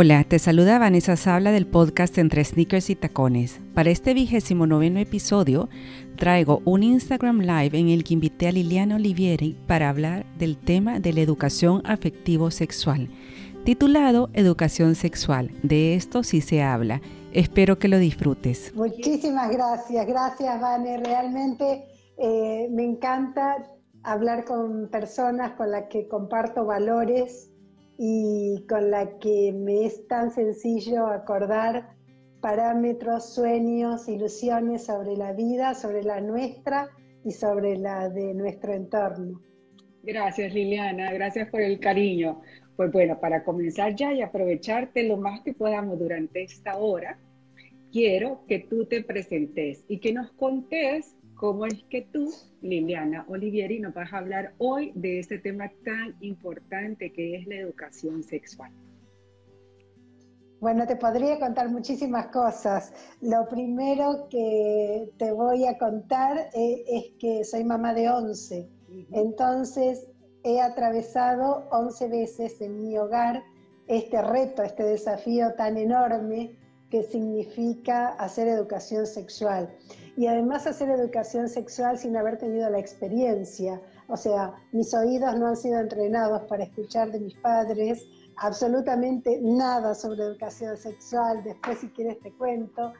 Hola, te saluda Vanessa Sabla del podcast Entre Sneakers y Tacones. Para este vigésimo noveno episodio traigo un Instagram Live en el que invité a Liliana Olivieri para hablar del tema de la educación afectivo-sexual, titulado Educación Sexual. De esto sí se habla. Espero que lo disfrutes. Muchísimas gracias, gracias Vane. Realmente eh, me encanta hablar con personas con las que comparto valores y con la que me es tan sencillo acordar parámetros, sueños, ilusiones sobre la vida, sobre la nuestra y sobre la de nuestro entorno. Gracias Liliana, gracias por el cariño. Pues bueno, para comenzar ya y aprovecharte lo más que podamos durante esta hora, quiero que tú te presentes y que nos contes cómo es que tú, Liliana Olivieri, nos vas a hablar hoy de este tema tan importante que es la educación sexual. Bueno, te podría contar muchísimas cosas. Lo primero que te voy a contar eh, es, que soy mamá de 11. Entonces, he atravesado 11 veces en mi hogar este reto, este desafío tan enorme que significa hacer educación sexual y además hacer educación sexual sin haber tenido la experiencia. O sea, mis oídos no han sido entrenados para escuchar de mis padres absolutamente nada sobre educación sexual, después si quieres te cuento.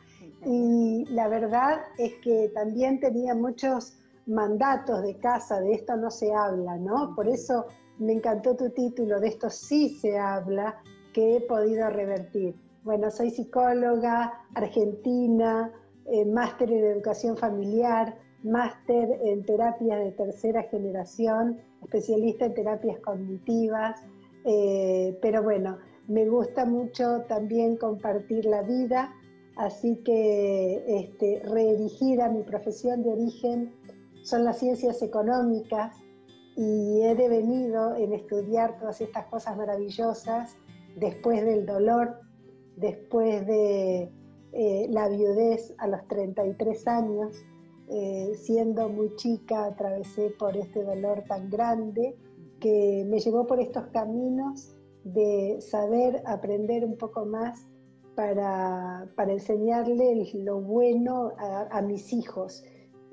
Y la verdad es que también tenía muchos mandatos de casa, de esto no se habla, ¿no? Por eso me encantó tu título, de esto sí se habla, que he podido revertir. Bueno, soy psicóloga argentina, eh, máster en educación familiar, máster en terapias de tercera generación, especialista en terapias cognitivas, eh, pero bueno, me gusta mucho también compartir la vida, así que este, reerigida mi profesión de origen son las ciencias económicas y he devenido en estudiar todas estas cosas maravillosas después del dolor, después de eh, la viudez a los 33 años, eh, siendo muy chica, atravesé por este dolor tan grande que me llevó por estos caminos de saber aprender un poco más para, para enseñarle lo bueno a, mis hijos.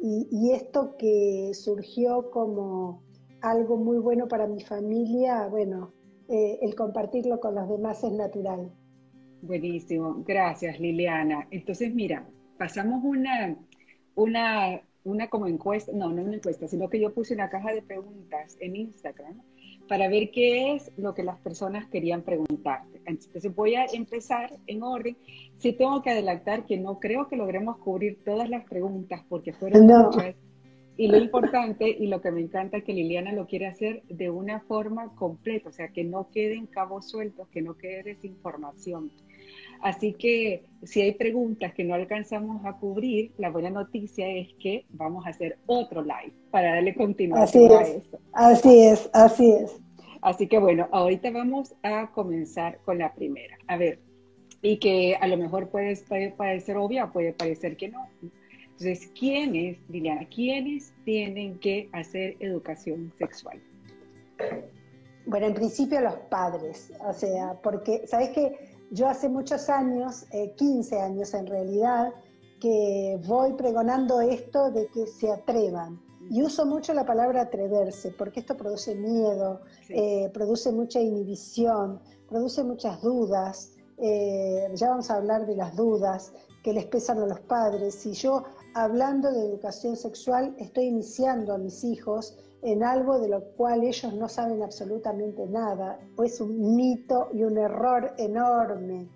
Y, esto que surgió como algo muy bueno para mi familia, bueno, eh, el compartirlo con los demás es natural. Buenísimo, gracias Liliana. Entonces, mira, pasamos una, una, una como encuesta, no, no una encuesta, sino que yo puse una caja de preguntas en Instagram para ver qué es lo que las personas querían preguntarte. Entonces voy a empezar en orden. Sí tengo que adelantar que no creo que logremos cubrir todas las preguntas porque fueron muchas. Y lo importante y lo que me encanta es que Liliana lo quiere hacer de una forma completa, o sea, que no queden cabos sueltos, que no quede desinformación. Así que si hay preguntas que no alcanzamos a cubrir, la buena noticia es que vamos a hacer otro live para darle continuación a eso. Así es, así es. Así que bueno, ahorita vamos a comenzar con la primera. A ver, y que a lo mejor puede, parecer obvia, puede parecer que no. Entonces, ¿quiénes, Liliana, quiénes tienen que hacer educación sexual? Bueno, en principio los padres, o sea, porque, ¿sabes qué? Yo hace muchos años, 15 eh, años en realidad, que voy pregonando esto de que se atrevan. Y uso mucho la palabra atreverse, porque esto produce miedo, eh, produce mucha inhibición, produce muchas dudas. Eh, ya vamos a hablar de las dudas que les pesan a los padres. Si yo, hablando de educación sexual, estoy iniciando a mis hijos en algo de lo cual ellos no saben absolutamente nada. Es un mito y un error enorme,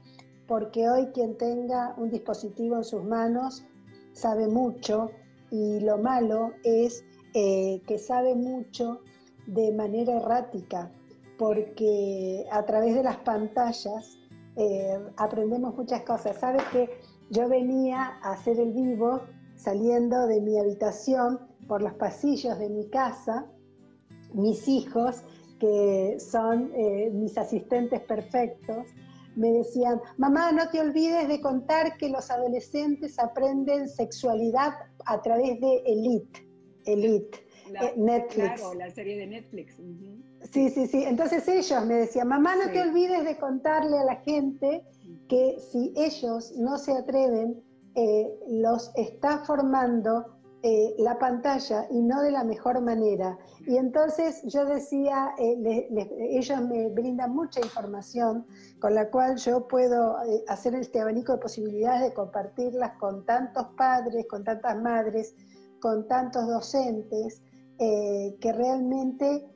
porque hoy quien tenga un dispositivo en sus manos sabe mucho y lo malo es eh, que sabe mucho de manera errática, porque a través de las pantallas eh, aprendemos muchas cosas. Sabes que yo venía a hacer el vivo saliendo de mi habitación por los pasillos de mi casa, mis hijos, que son eh, mis asistentes perfectos, me decían, mamá, no te olvides de contar que los adolescentes aprenden sexualidad a través de Elite. Elite. eh, Netflix. Claro, la serie de Netflix. Sí, sí, sí. Entonces ellos me decían, mamá, no te olvides de contarle a la gente que si ellos no se atreven, eh, los está formando eh, la pantalla y no de la mejor manera. Y entonces yo decía, eh, ellos me brindan mucha información con la cual yo puedo eh, hacer este abanico de posibilidades de compartirlas con tantos padres, con tantas madres, con tantos docentes, que realmente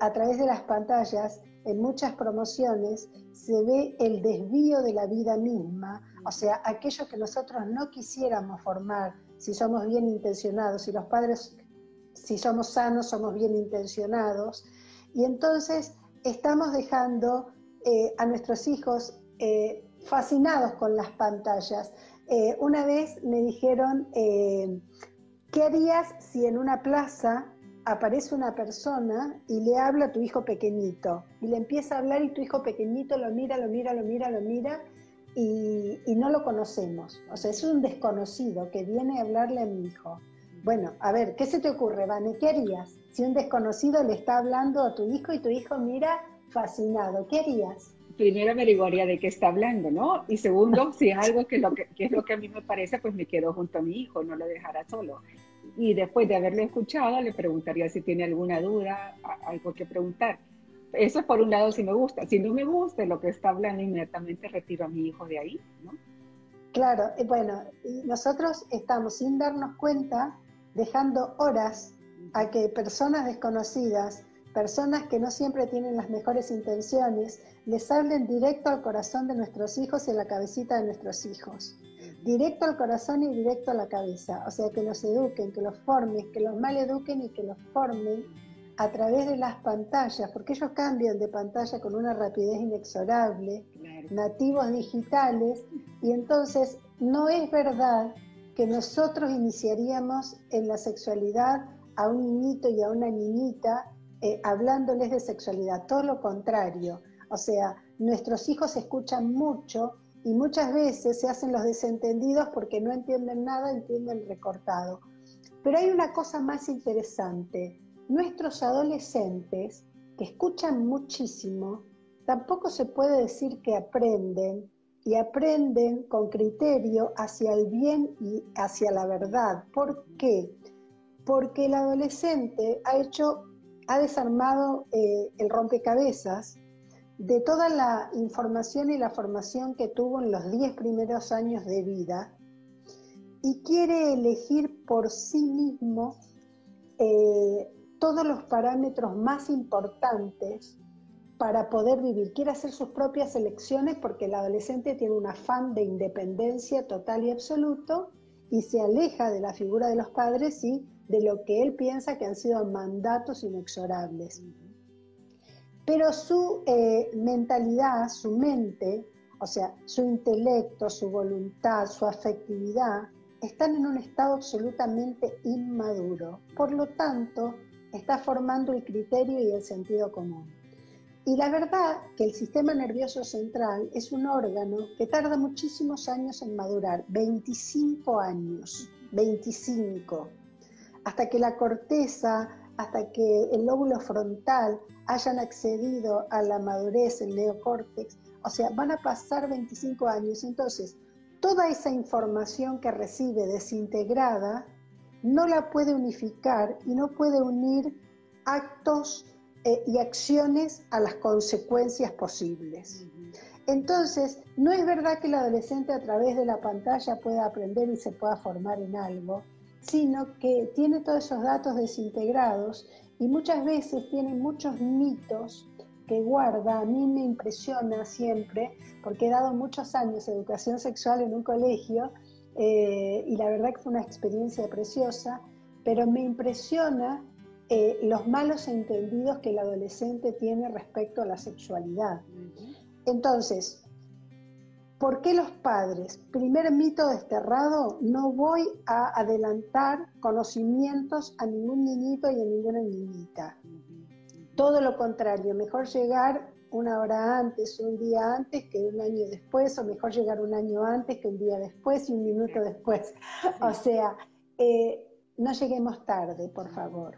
a través de las pantallas, en muchas promociones, se ve el desvío de la vida misma, o sea, aquello que nosotros no quisiéramos formar si somos bien intencionados, si los padres, si somos sanos, somos bien intencionados. Y entonces estamos dejando eh, a nuestros hijos eh, fascinados con las pantallas. Eh, una vez me dijeron, ¿qué harías si en una plaza aparece una persona y le habla a tu hijo pequeñito? Y le empieza a hablar y tu hijo pequeñito lo mira, lo mira, lo mira, lo mira y, no lo conocemos. O sea, es un desconocido que viene a hablarle a mi hijo. Bueno, a ver, ¿qué se te ocurre, Vane? ¿Qué harías si un desconocido le está hablando a tu hijo y tu hijo mira fascinado? ¿Qué harías? Primero averiguaría de qué está hablando, ¿no? Y segundo, si es algo que, lo que, que es lo que a mí me parece, pues me quedo junto a mi hijo, no lo dejará solo. Y después de haberle escuchado, le preguntaría si tiene alguna duda, algo que preguntar eso por un lado si me gusta. Si no me gusta lo que está hablando, inmediatamente retiro a mi hijo de ahí, ¿no? Claro, bueno, nosotros estamos sin darnos cuenta dejando horas a que personas desconocidas, personas que no siempre tienen las mejores intenciones, les hablen directo al corazón de nuestros hijos y a la cabecita de nuestros hijos. Directo al corazón y directo a la cabeza. O sea, que los eduquen, que los formen, que los mal eduquen y que los formen a través de las pantallas, porque ellos cambian de pantalla con una rapidez inexorable, nativos digitales, y entonces no es verdad que nosotros iniciaríamos en la sexualidad a un niñito y a una niñita eh, hablándoles de sexualidad, todo lo contrario. O sea, nuestros hijos escuchan mucho y muchas veces se hacen los desentendidos porque no entienden nada, entienden recortado. Pero hay una cosa más interesante nuestros adolescentes, que escuchan muchísimo, tampoco se puede decir que aprenden y aprenden con criterio hacia el bien y hacia la verdad. ¿Por qué? Porque el adolescente ha hecho, ha desarmado eh, el rompecabezas de toda la información y la formación que tuvo en los 10 primeros años de vida y quiere elegir por sí mismo eh, todos los parámetros más importantes para poder vivir. Quiere hacer sus propias elecciones porque el adolescente tiene un afán de independencia total y absoluto y se aleja de la figura de los padres y de lo que él piensa que han sido mandatos inexorables. Pero su eh, mentalidad, su mente, o sea, su intelecto, su voluntad, su afectividad, están en un estado absolutamente inmaduro. Por lo tanto, está formando el criterio y el sentido común. Y la verdad que el sistema nervioso central es un órgano que tarda muchísimos años en madurar, 25 años, 25, hasta que la corteza, hasta que el lóbulo frontal hayan accedido a la madurez, el neocórtex, o sea, van a pasar 25 años. Entonces, toda esa información que recibe desintegrada no la puede unificar y no puede unir actos eh, y acciones a las consecuencias posibles. Entonces, no es verdad que el adolescente a través de la pantalla pueda aprender y se pueda formar en algo, sino que tiene todos esos datos desintegrados y muchas veces tiene muchos mitos que guarda. A mí me impresiona siempre, porque he dado muchos años de educación sexual en un colegio eh, y la verdad que fue una experiencia preciosa, pero me impresiona eh, los malos entendidos que el adolescente tiene respecto a la sexualidad. Entonces, ¿por qué los padres? Primer mito desterrado, no voy a adelantar conocimientos a ningún niñito y a ninguna niñita. Todo lo contrario, mejor llegar una hora antes, un día antes que un año después, o mejor llegar un año antes que un día después y un minuto después. O sea, eh, no lleguemos tarde, por favor.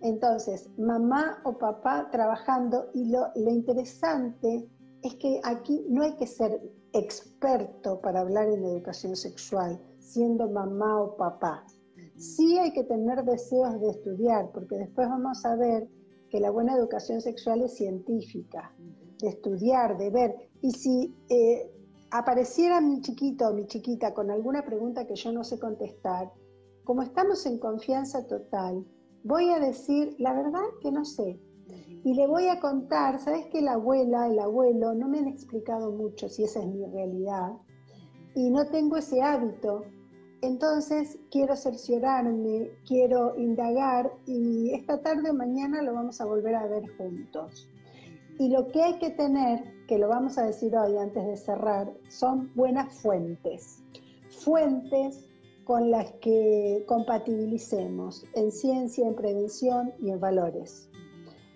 Entonces, mamá o papá trabajando y lo, lo interesante es que aquí no hay que ser experto para hablar en educación sexual, siendo mamá o papá. Sí hay que tener deseos de estudiar, porque después vamos a ver que la buena educación sexual es científica, de estudiar, de ver. Y si eh, apareciera mi chiquito o mi chiquita con alguna pregunta que yo no sé contestar, como estamos en confianza total, voy a decir la verdad que no sé. Y le voy a contar, ¿sabes que la abuela, el abuelo no me han explicado mucho si esa es mi realidad? Y no tengo ese hábito. Entonces quiero cerciorarme, quiero indagar y esta tarde o mañana lo vamos a volver a ver juntos. Y lo que hay que tener, que lo vamos a decir hoy antes de cerrar, son buenas fuentes. Fuentes con las que compatibilicemos en ciencia, en prevención y en valores.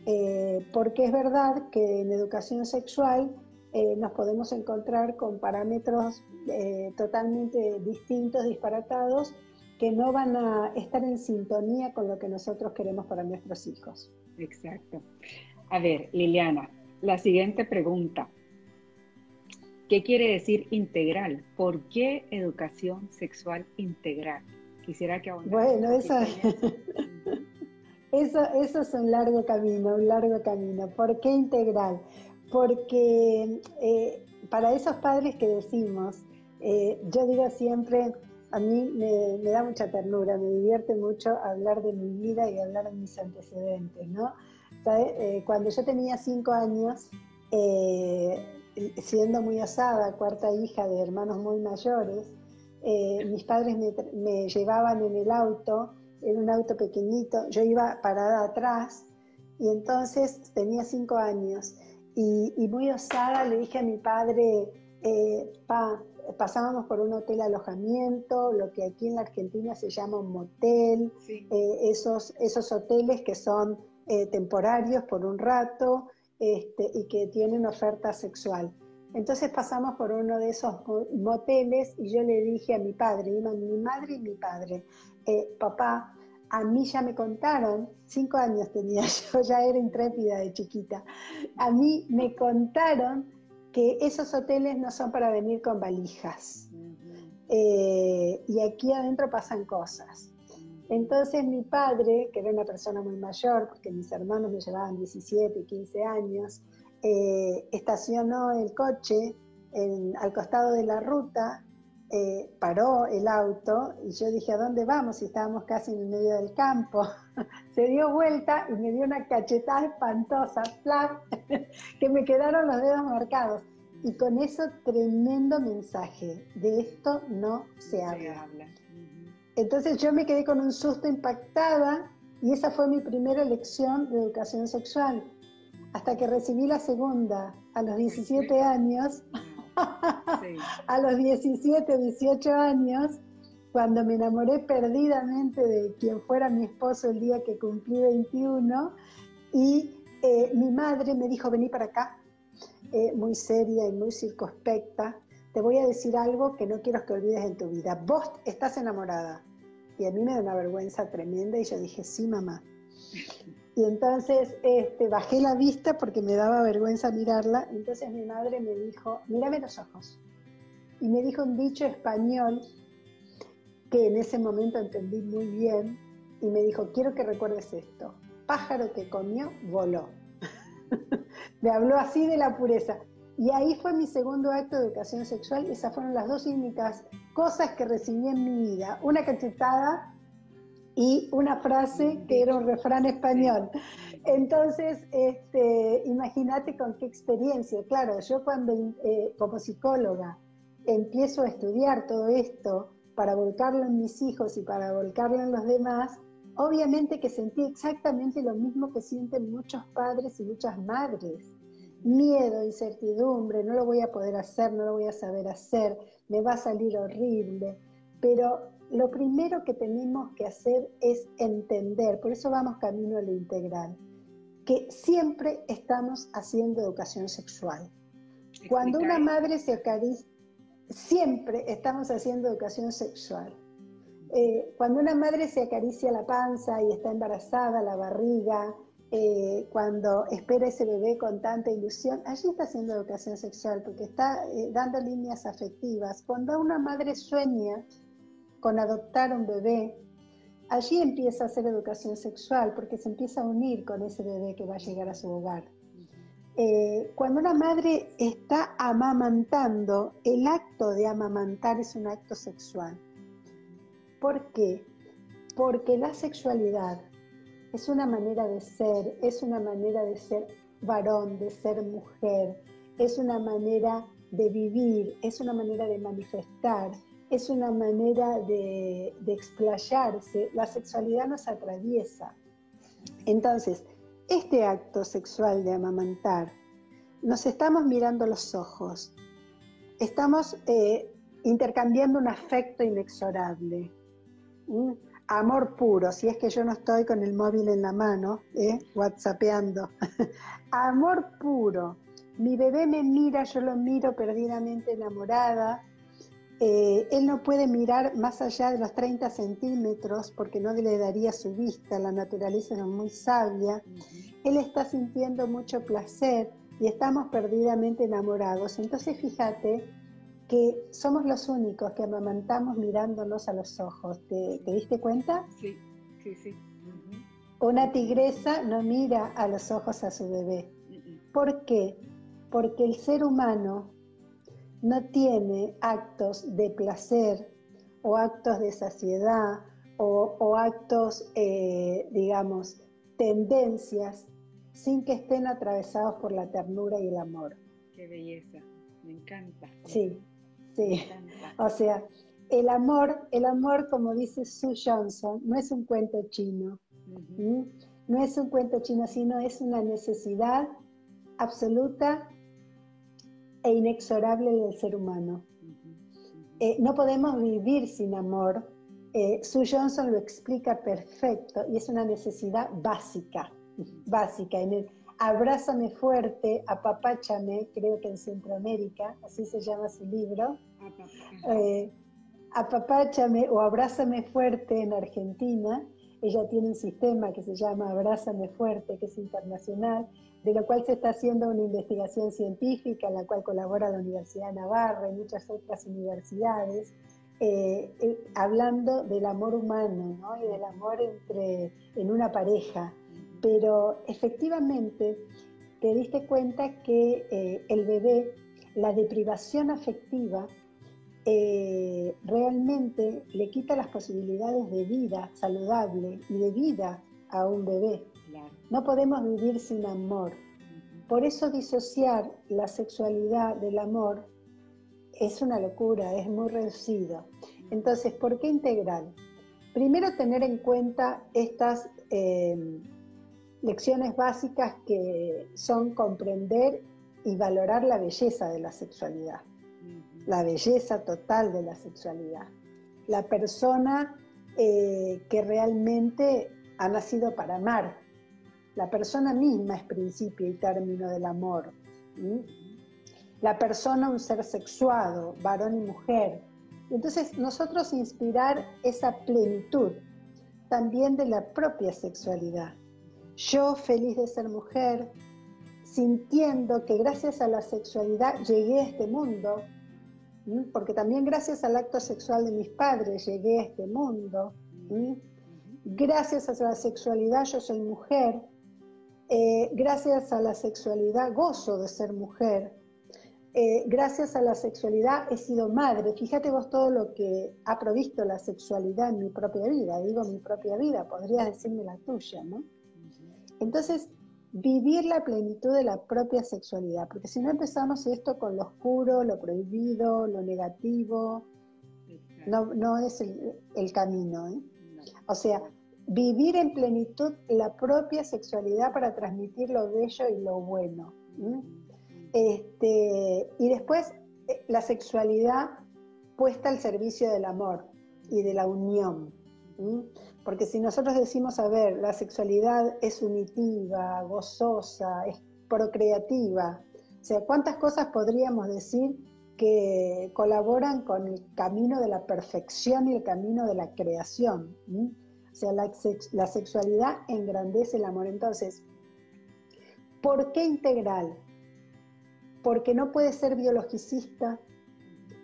Eh, porque es verdad que en educación sexual eh, nos podemos encontrar con parámetros eh, totalmente distintos, disparatados, que no van a estar en sintonía con lo que nosotros queremos para nuestros hijos. Exacto. A ver, Liliana, la siguiente pregunta. ¿Qué quiere decir integral? ¿Por qué educación sexual integral? Quisiera que Bueno, eso, eso, eso es un largo camino, un largo camino. ¿Por qué integral? Porque eh, para esos padres que decimos, eh, yo digo siempre, a mí me, da mucha ternura, me divierte mucho hablar de mi vida y hablar de mis antecedentes, ¿no? Eh, cuando yo tenía cinco años, eh, siendo muy osada, cuarta hija de hermanos muy mayores, mis padres me, llevaban en el auto, en un auto pequeñito, yo iba parada atrás y entonces tenía cinco años y, y muy osada le dije a mi padre, pa, pasábamos por un hotel alojamiento, lo que aquí en la Argentina se llama un motel, eh, esos, esos hoteles que son eh, temporarios por un rato este, y que tienen oferta sexual. Entonces pasamos por uno de esos moteles y yo le dije a mi padre, mi madre y mi padre, eh, papá, a mí ya me contaron, cinco años tenía yo, ya era intrépida de chiquita, a mí me contaron que esos hoteles no son para venir con valijas. Eh, y aquí adentro pasan cosas. Entonces mi padre, que era una persona muy mayor, porque mis hermanos me llevaban 17 y 15 años, eh, estacionó el coche al costado de la ruta eh, paró el auto y yo dije, ¿a dónde vamos? Y estábamos casi en el medio del campo. Se dio vuelta y me dio una cachetada espantosa, que me quedaron los dedos marcados. Y con eso tremendo mensaje, de esto no se habla. Entonces yo me quedé con un susto impactada y esa fue mi primera lección de educación sexual. Hasta que recibí la segunda a los 17 años a los 17, 18 años, cuando me enamoré perdidamente de quien fuera mi esposo el día que cumplí 21, y eh, mi madre me dijo, vení para acá, eh, muy seria y muy circunspecta, te voy a decir algo que no quiero que olvides en tu vida. Vos estás enamorada. Y a mí me da una vergüenza tremenda y yo dije, sí, mamá. Y entonces este, bajé la vista porque me daba vergüenza mirarla. Entonces mi madre me dijo, mírame los ojos. Y me dijo un dicho español que en ese momento entendí muy bien. Y me dijo, quiero que recuerdes esto. Pájaro que comió, voló. me habló así de la pureza. Y ahí fue mi segundo acto de educación sexual. Esas fueron las dos únicas cosas que recibí en mi vida. Una cachetada y una frase que era un refrán español. Entonces, este, imagínate con qué experiencia. Claro, yo cuando eh, como psicóloga empiezo a estudiar todo esto para volcarlo en mis hijos y para volcarlo en los demás, obviamente que sentí exactamente lo mismo que sienten muchos padres y muchas madres. Miedo, incertidumbre, no lo voy a poder hacer, no lo voy a saber hacer, me va a salir horrible. Pero lo primero que tenemos que hacer es entender, por eso vamos camino a lo integral, que siempre estamos haciendo educación sexual. Cuando una madre se acaricia, siempre estamos haciendo educación sexual. Eh, cuando una madre se acaricia la panza y está embarazada, la barriga, eh, cuando espera ese bebé con tanta ilusión, allí está haciendo educación sexual porque está eh, dando líneas afectivas. Cuando una madre sueña con adoptar un bebé, allí empieza a hacer educación sexual porque se empieza a unir con ese bebé que va a llegar a su hogar. Eh, cuando una madre está amamantando, el acto de amamantar es un acto sexual. ¿Por qué? Porque la sexualidad es una manera de ser, es una manera de ser varón, de ser mujer, es una manera de vivir, es una manera de manifestar, es una manera de, explayarse. La sexualidad nos atraviesa. Entonces, este acto sexual de amamantar, nos estamos mirando los ojos, estamos eh, intercambiando un afecto inexorable amor puro, si es que yo no estoy con el móvil en la mano, ¿eh? whatsappeando. amor puro. Mi bebé me mira, yo lo miro perdidamente enamorada. Eh, él no puede mirar más allá de los 30 centímetros porque no le daría su vista, la naturaleza es muy sabia. Él está sintiendo mucho placer y estamos perdidamente enamorados. Entonces fíjate que somos los únicos que amamantamos mirándonos a los ojos. ¿Te, diste cuenta? Sí, sí, sí. Una tigresa no mira a los ojos a su bebé. ¿Por qué? Porque el ser humano no tiene actos de placer o actos de saciedad o, actos, eh, digamos, tendencias sin que estén atravesados por la ternura y el amor. Qué belleza, me encanta. Sí, Sí, o sea, el amor, el amor, como dice Sue Johnson, no es un cuento chino. No es un cuento chino, sino es una necesidad absoluta e inexorable del ser humano. Eh, no podemos vivir sin amor. Eh, Sue Johnson lo explica perfecto y es una necesidad básica, básica. En el, Abrázame fuerte, apapáchame, creo que en Centroamérica, así se llama su libro. Eh, apapáchame o abrázame fuerte en Argentina. Ella tiene un sistema que se llama Abrázame fuerte, que es internacional, de lo cual se está haciendo una investigación científica, en la cual colabora la Universidad de Navarra y muchas otras universidades. Eh, eh, hablando del amor humano y del amor entre, en una pareja pero efectivamente te diste cuenta que eh, el bebé, la deprivación afectiva, realmente le quita las posibilidades de vida saludable y de vida a un bebé. No podemos vivir sin amor. Por eso disociar la sexualidad del amor es una locura, es muy reducido. Entonces, ¿por qué integral? Primero tener en cuenta estas eh, lecciones básicas que son comprender y valorar la belleza de la sexualidad, la belleza total de la sexualidad, la persona eh, que realmente ha nacido para amar, la persona misma es principio y término del amor, la persona un ser sexuado, varón y mujer. Entonces nosotros inspirar esa plenitud también de la propia sexualidad. Yo feliz de ser mujer, sintiendo que gracias a la sexualidad llegué a este mundo, porque también gracias al acto sexual de mis padres llegué a este mundo, gracias a la sexualidad yo soy mujer, eh, gracias a la sexualidad gozo de ser mujer, eh, gracias a la sexualidad he sido madre. Fíjate vos todo lo que ha provisto la sexualidad en mi propia vida. Digo mi propia vida, podrías decirme la tuya, ¿no? Entonces, vivir la plenitud de la propia sexualidad, porque si no empezamos esto con lo oscuro, lo prohibido, lo negativo, no, es el, camino. ¿eh? O sea, vivir en plenitud la propia sexualidad para transmitir lo bello y lo bueno. Este, y después eh, la sexualidad puesta al servicio del amor y de la unión. Porque si nosotros decimos, a ver, la sexualidad es unitiva, gozosa, es procreativa, o sea, ¿cuántas cosas podríamos decir que colaboran con el camino de la perfección y el camino de la creación. Sea, la, sexualidad engrandece el amor. Entonces, ¿por qué integral? Porque no puede ser biologicista,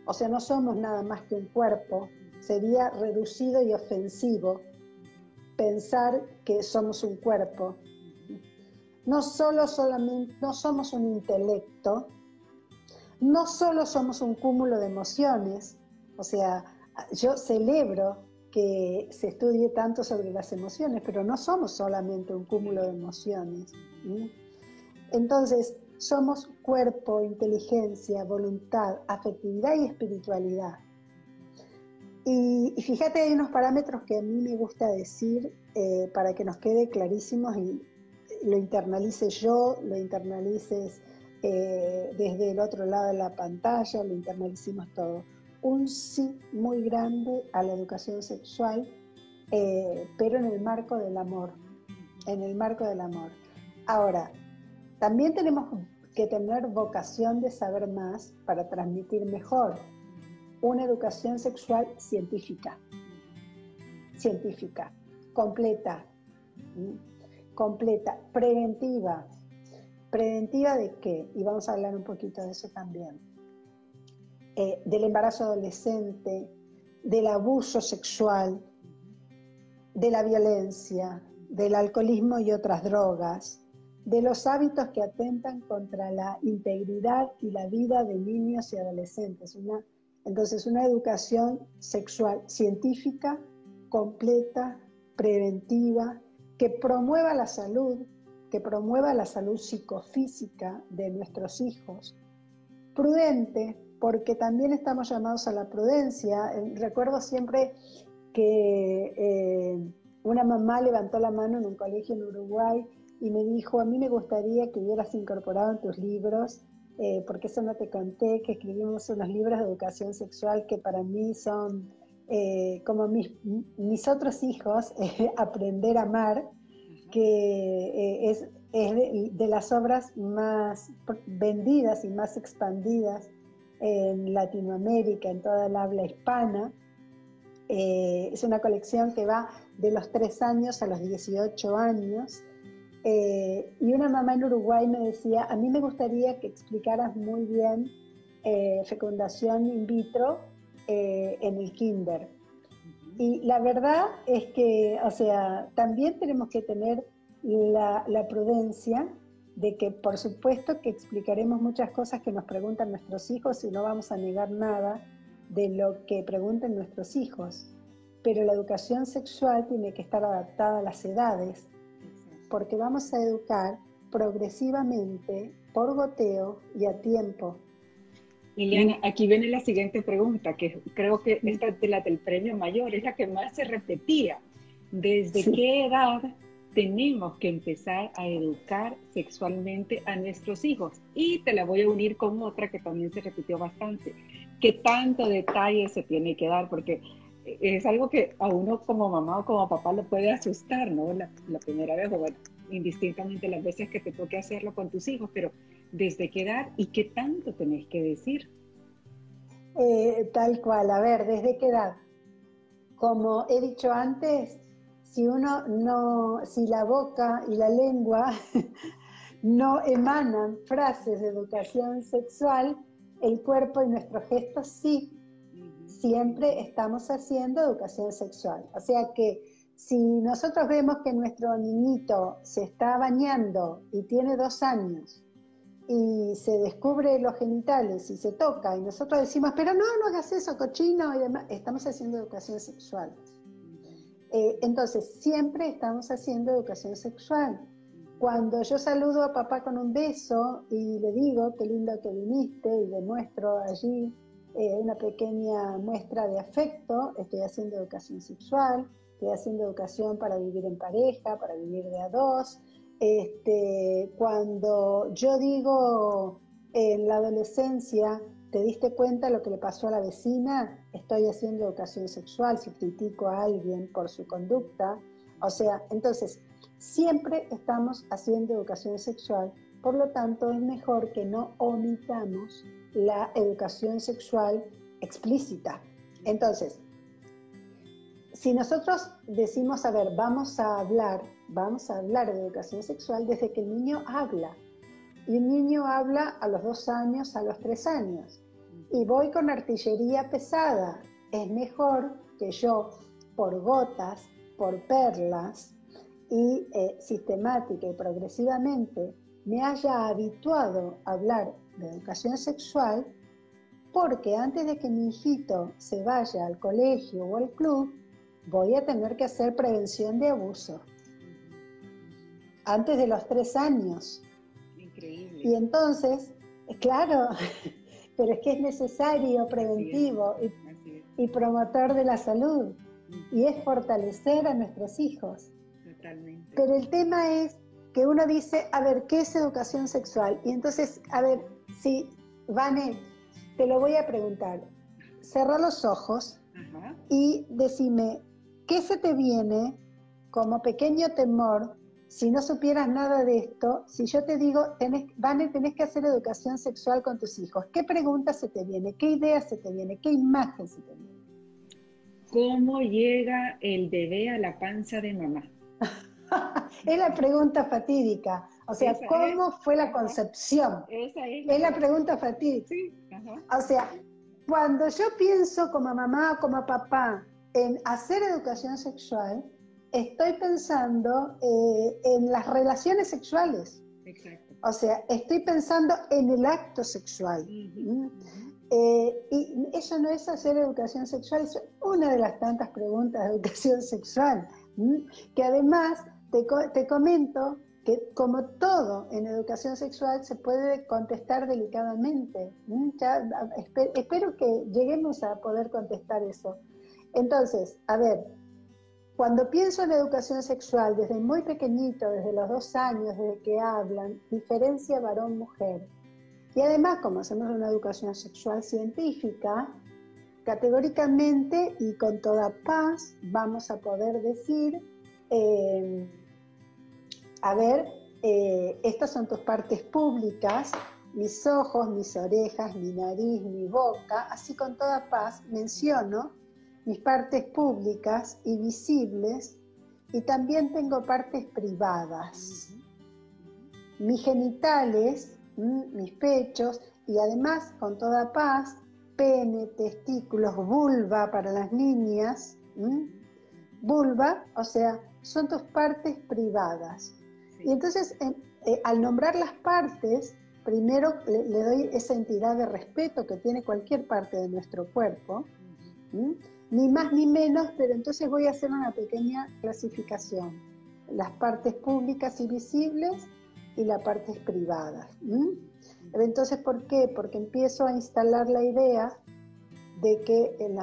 o sea, no somos nada más que un cuerpo, sería reducido y ofensivo pensar que somos un cuerpo. No solo solamente, no somos un intelecto, no solo somos un cúmulo de emociones, o sea, yo celebro que se estudie tanto sobre las emociones, pero no somos solamente un cúmulo de emociones. Entonces, somos cuerpo, inteligencia, voluntad, afectividad y espiritualidad. Y, fíjate, hay unos parámetros que a mí me gusta decir eh, para que nos quede clarísimos y lo internalice yo, lo internalices eh, desde el otro lado de la pantalla, lo internalicemos todo. Un sí muy grande a la educación sexual, eh, pero en el marco del amor, en el marco del amor. Ahora, también tenemos que tener vocación de saber más para transmitir mejor una educación sexual científica, científica, completa, completa, preventiva. ¿Preventiva de qué? Y vamos a hablar un poquito de eso también. Eh, del embarazo adolescente, del abuso sexual, de la violencia, del alcoholismo y otras drogas, de los hábitos que atentan contra la integridad y la vida de niños y adolescentes. Una entonces, una educación sexual científica, completa, preventiva, que promueva la salud, que promueva la salud psicofísica de nuestros hijos. Prudente, porque también estamos llamados a la prudencia. Eh, recuerdo siempre que eh, una mamá levantó la mano en un colegio en Uruguay y me dijo, a mí me gustaría que hubieras incorporado en tus libros eh, porque eso no te conté, que escribimos unos libros de educación sexual que para mí son eh, como mis, mis, otros hijos, Aprender a Amar, que es, es de, las obras más vendidas y más expandidas en Latinoamérica, en toda el habla hispana. es una colección que va de los 3 años a los 18 años eh, y una mamá en Uruguay me decía, a mí me gustaría que explicaras muy bien eh, fecundación in vitro eh, en el kinder. Y la verdad es que, o sea, también tenemos que tener la, la prudencia de que por supuesto que explicaremos muchas cosas que nos preguntan nuestros hijos y no vamos a negar nada de lo que pregunten nuestros hijos. Pero la educación sexual tiene que estar adaptada a las edades porque vamos a educar progresivamente, por goteo y a tiempo. Liliana, aquí viene la siguiente pregunta, que creo que esta de la del premio mayor es la que más se repetía. ¿Desde qué edad tenemos que empezar a educar sexualmente a nuestros hijos? Y te la voy a unir con otra que también se repitió bastante. ¿Qué tanto detalle se tiene que dar? Porque es algo que a uno como mamá o como papá lo puede asustar, ¿no? La, primera vez, o bueno, indistintamente las veces que te toque hacerlo con tus hijos, pero ¿desde qué edad y qué tanto tenés que decir? Eh, tal cual, a ver, ¿desde qué edad? Como he dicho antes, si uno no, si la boca y la lengua no emanan frases de educación sexual, el cuerpo y nuestros gestos sí siempre estamos haciendo educación sexual. O sea que si nosotros vemos que nuestro niñito se está bañando y tiene dos años y se descubre los genitales y se toca y nosotros decimos, pero no, no hagas eso, cochino y demás, estamos haciendo educación sexual. Eh, entonces, siempre estamos haciendo educación sexual. Cuando yo saludo a papá con un beso y le digo, qué lindo que viniste y le muestro allí eh, una pequeña muestra de afecto, estoy haciendo educación sexual, estoy haciendo educación para vivir en pareja, para vivir de a dos. Este, cuando yo digo en la adolescencia, ¿te diste cuenta lo que le pasó a la vecina? Estoy haciendo educación sexual, si critico a alguien por su conducta. O sea, entonces, siempre estamos haciendo educación sexual, por lo tanto es mejor que no omitamos la educación sexual explícita. Entonces, si nosotros decimos, a ver, vamos a hablar, vamos a hablar de educación sexual desde que el niño habla. Y un niño habla a los dos años, a los tres años. Y voy con artillería pesada. Es mejor que yo, por gotas, por perlas y eh, sistemática y progresivamente, me haya habituado a hablar de educación sexual, porque antes de que mi hijito se vaya al colegio o al club, voy a tener que hacer prevención de abuso. Antes de los tres años. Increíble. Y entonces, claro, pero es que es necesario, preventivo y, promotor de la salud. Y es fortalecer a nuestros hijos. Totalmente. Pero el tema es que uno dice, a ver, ¿qué es educación sexual? Y entonces, a ver, si, Vane, te lo voy a preguntar. Cerra los ojos y decime, ¿Qué se te viene como pequeño temor si no supieras nada de esto? Si yo te digo, tenés, Vane, tenés que hacer educación sexual con tus hijos, ¿qué pregunta se te viene? ¿Qué idea se te viene? ¿Qué imagen se te viene? ¿Cómo llega el bebé a la panza de mamá? es la pregunta fatídica. O sea, ¿cómo fue la concepción? Esa es, la, pregunta fatídica. Sí, O sea, cuando yo pienso como mamá o como papá, en hacer educación sexual, estoy pensando eh, en las relaciones sexuales. Exacto. O sea, estoy pensando en el acto sexual. ¿Mm? Eh, y eso no es hacer educación sexual, es una de las tantas preguntas de educación sexual. ¿Mm? Que además te, te comento que como todo en educación sexual se puede contestar delicadamente. ¿Mm? Ya, espero que lleguemos a poder contestar eso. Entonces, a ver, cuando pienso en educación sexual, desde muy pequeñito, desde los dos años, desde que hablan, diferencia varón-mujer. Y además, como hacemos una educación sexual científica, categóricamente y con toda paz vamos a poder decir, eh, a ver, eh, estas son tus partes públicas, mis ojos, mis orejas, mi nariz, mi boca, así con toda paz menciono mis partes públicas y visibles y también tengo partes privadas. Mis genitales, mis pechos y además con toda paz, pene, testículos, vulva para las niñas. Vulva, o sea, son tus partes privadas. Y entonces, eh, al nombrar las partes, primero le, doy esa entidad de respeto que tiene cualquier parte de nuestro cuerpo ni más ni menos, pero entonces voy a hacer una pequeña clasificación. Las partes públicas y visibles y las partes privadas. Entonces, ¿por qué? Porque empiezo a instalar la idea de que en,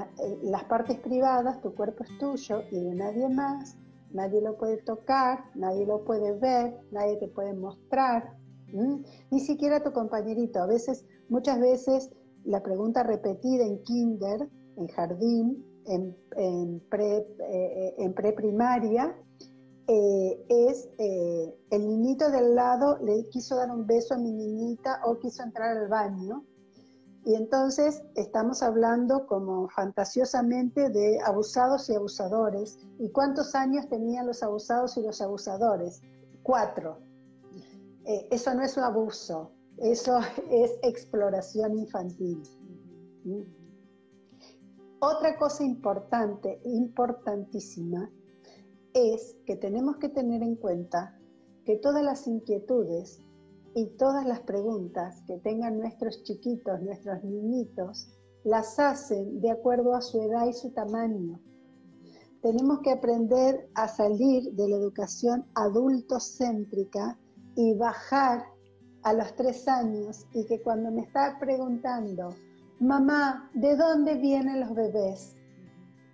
las partes privadas tu cuerpo es tuyo y de nadie más, nadie lo puede tocar, nadie lo puede ver, nadie te puede mostrar, ni siquiera tu compañerito. A veces, muchas veces, la pregunta repetida en kinder, en jardín, en, en, pre, eh, en preprimaria, eh, es eh, el niñito del lado le quiso dar un beso a mi niñita o quiso entrar al baño. Y entonces estamos hablando como fantasiosamente de abusados y abusadores. ¿Y cuántos años tenían los abusados y los abusadores? Cuatro. eso no es un abuso, eso es exploración infantil. Otra cosa importante, importantísima, es que tenemos que tener en cuenta que todas las inquietudes y todas las preguntas que tengan nuestros chiquitos, nuestros niñitos, las hacen de acuerdo a su edad y su tamaño. Tenemos que aprender a salir de la educación adultocéntrica y bajar a los tres años y que cuando me está preguntando mamá, ¿de dónde vienen los bebés?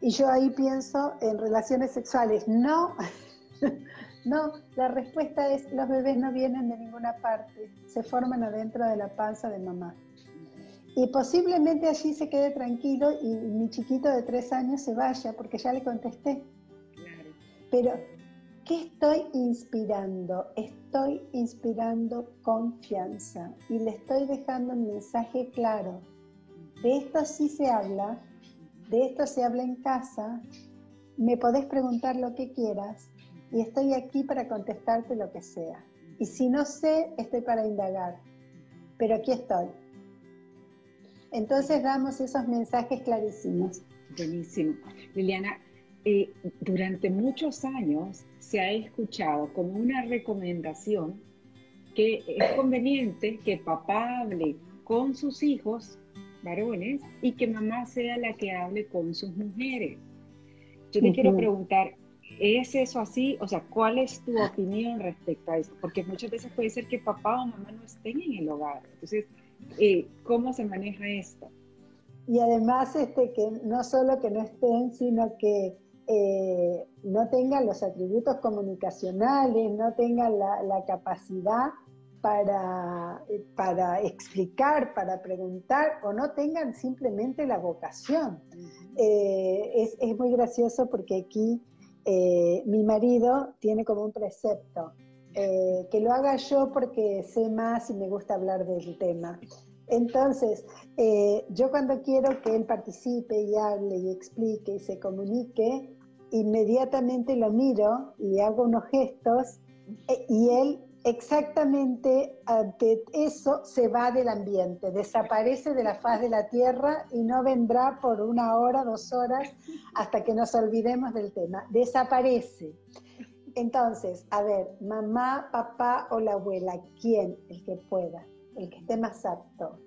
Y yo ahí pienso en relaciones sexuales. No, no, la respuesta es los bebés no vienen de ninguna parte, se forman adentro de la panza de mamá. Y posiblemente allí se quede tranquilo y mi chiquito de tres años se vaya porque ya le contesté. Pero, ¿Qué estoy inspirando? Estoy inspirando confianza y le estoy dejando un mensaje claro. De esto sí se habla, de esto se habla en casa, me podés preguntar lo que quieras y estoy aquí para contestarte lo que sea. Y si no sé, estoy para indagar, pero aquí estoy. Entonces damos esos mensajes clarísimos. Buenísimo. Liliana, eh, durante muchos años se ha escuchado como una recomendación que es conveniente que papá hable con sus hijos varones y que mamá sea la que hable con sus mujeres. Yo te quiero preguntar, ¿es eso así? O sea, ¿cuál es tu opinión respecto a esto? Porque muchas veces puede ser que papá o mamá no estén en el hogar. Entonces, eh, ¿cómo se maneja esto? Y además, este, que no solo que no estén, sino que eh, no tengan los atributos comunicacionales, no tengan la, capacidad para, para, explicar, para preguntar, o no tengan simplemente la vocación. Eh, es, es, muy gracioso porque aquí eh, mi marido tiene como un precepto, que lo haga yo porque sé más y me gusta hablar del tema. Entonces, yo cuando quiero que él participe y hable y explique y se comunique, inmediatamente lo miro y hago unos gestos y él exactamente ante eso se va del ambiente, desaparece de la faz de la tierra y no vendrá por una hora, dos horas, hasta que nos olvidemos del tema. Desaparece. Entonces, a ver, mamá, papá o la abuela, ¿quién? El que pueda, el que esté más apto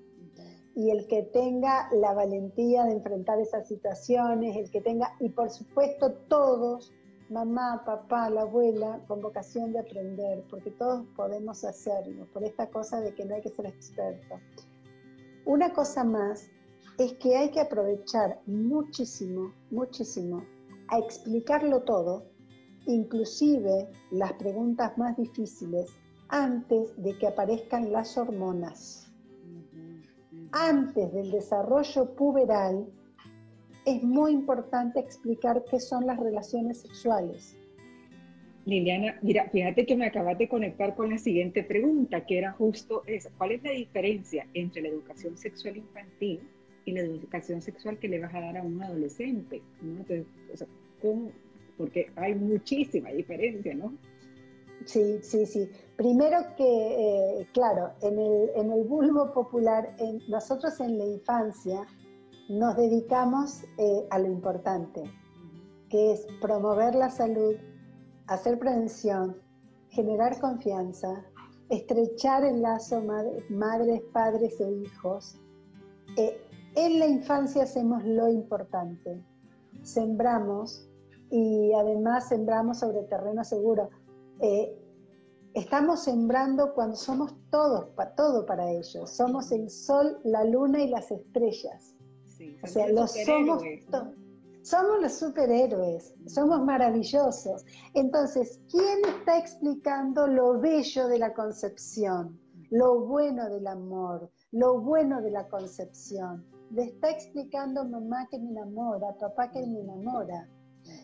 y el que tenga la valentía de enfrentar esas situaciones, el que tenga, y por supuesto todos, mamá, papá, la abuela, con vocación de aprender, porque todos podemos hacerlo, por esta cosa de que no hay que ser experto. Una cosa más es que hay que aprovechar muchísimo, muchísimo a explicarlo todo, inclusive las preguntas más difíciles, antes de que aparezcan las hormonas antes del desarrollo puberal, es muy importante explicar qué son las relaciones sexuales. Liliana, mira, fíjate que me acabas de conectar con la siguiente pregunta, que era justo esa. ¿Cuál es la diferencia entre la educación sexual infantil y la educación sexual que le vas a dar a un adolescente? Porque hay muchísima diferencia, ¿no? Sí, sí, sí. Primero que, eh, claro, en el, en el bulbo popular, nosotros en la infancia nos dedicamos eh, a lo importante, que es promover la salud, hacer prevención, generar confianza, estrechar el lazo madres, padres e hijos. Eh, en la infancia hacemos lo importante, sembramos y además sembramos sobre terreno seguro eh, estamos sembrando cuando somos todos, todo para ellos. Somos el sol, la luna y las estrellas. O sea, los somos, somos los superhéroes, somos maravillosos. Entonces, ¿quién está explicando lo bello de la concepción, lo bueno del amor, lo bueno de la concepción? Le está explicando mamá que me enamora, papá que me enamora.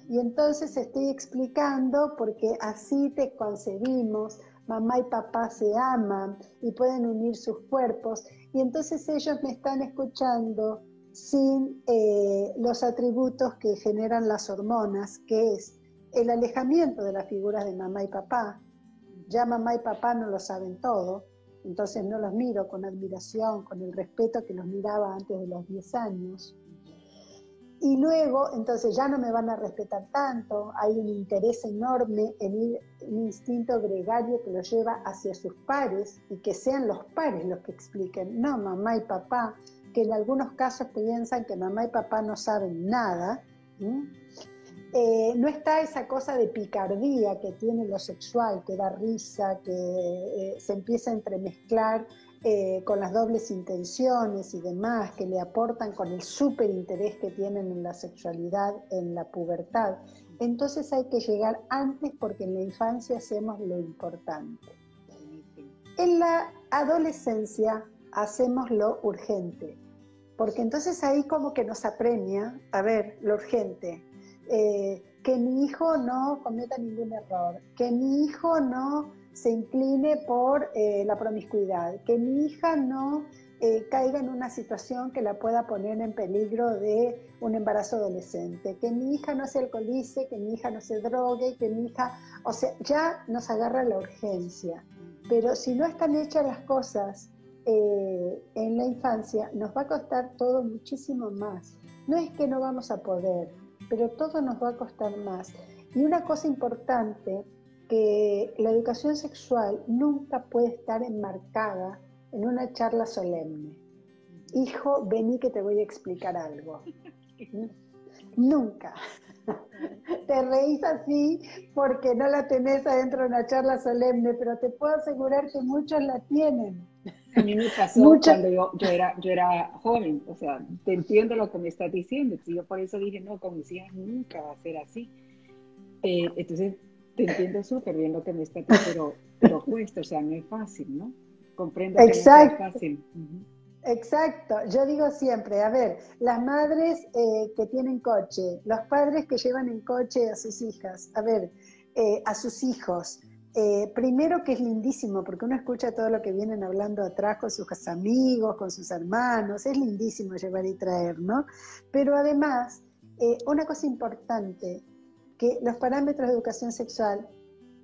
Y entonces estoy explicando porque así te concebimos, mamá y papá se aman y pueden unir sus cuerpos. Y entonces ellos me están escuchando sin eh, los atributos que generan las hormonas, que es el alejamiento de las figuras de mamá y papá. Ya mamá y papá no lo saben todo, entonces no los miro con admiración, con el respeto que los miraba antes de los 10 años. Y luego, entonces ya no me van a respetar tanto, hay un interés enorme en un instinto gregario que los lleva hacia sus pares y que sean los pares los que expliquen, no mamá y papá, que en algunos casos piensan que mamá y papá no saben nada. Eh, no está esa cosa de picardía que tiene lo sexual, que da risa, que eh, se empieza a entremezclar eh, con las dobles intenciones y demás que le aportan con el súper interés que tienen en la sexualidad, en la pubertad. Entonces hay que llegar antes porque en la infancia hacemos lo importante. En la adolescencia hacemos lo urgente, porque entonces ahí como que nos apremia, a ver, lo urgente. Eh, que mi hijo no cometa ningún error, que mi hijo no se incline por eh, la promiscuidad, que mi hija no eh, caiga en una situación que la pueda poner en peligro de un embarazo adolescente, que mi hija no se alcoholice, que mi hija no se drogue, que mi hija, o sea, ya nos agarra la urgencia. Pero si no están hechas las cosas eh, en la infancia, nos va a costar todo muchísimo más. No es que no vamos a poder, pero todo nos va a costar más. Y una cosa importante que la educación sexual nunca puede estar enmarcada en una charla solemne. Hijo, vení que te voy a explicar algo. nunca. te reís así porque no la tenés adentro de una charla solemne, pero te puedo asegurar que muchos la tienen. A mí me pasó cuando yo, era, yo era joven, o sea, te entiendo lo que me estás diciendo, yo por eso dije, no, con mis hijas nunca va a ser así. Eh, entonces, te entiendo súper bien lo que me está pero, pero cuesta, o sea, no es fácil, ¿no? Comprendo que Exacto. no es fácil. Exacto, yo digo siempre, a ver, las madres eh, que tienen coche, los padres que llevan en coche a sus hijas, a ver, eh, a sus hijos, eh, primero que es lindísimo, porque uno escucha todo lo que vienen hablando atrás con sus amigos, con sus hermanos, es lindísimo llevar y traer, ¿no? Pero además, una cosa importante, que los parámetros de educación sexual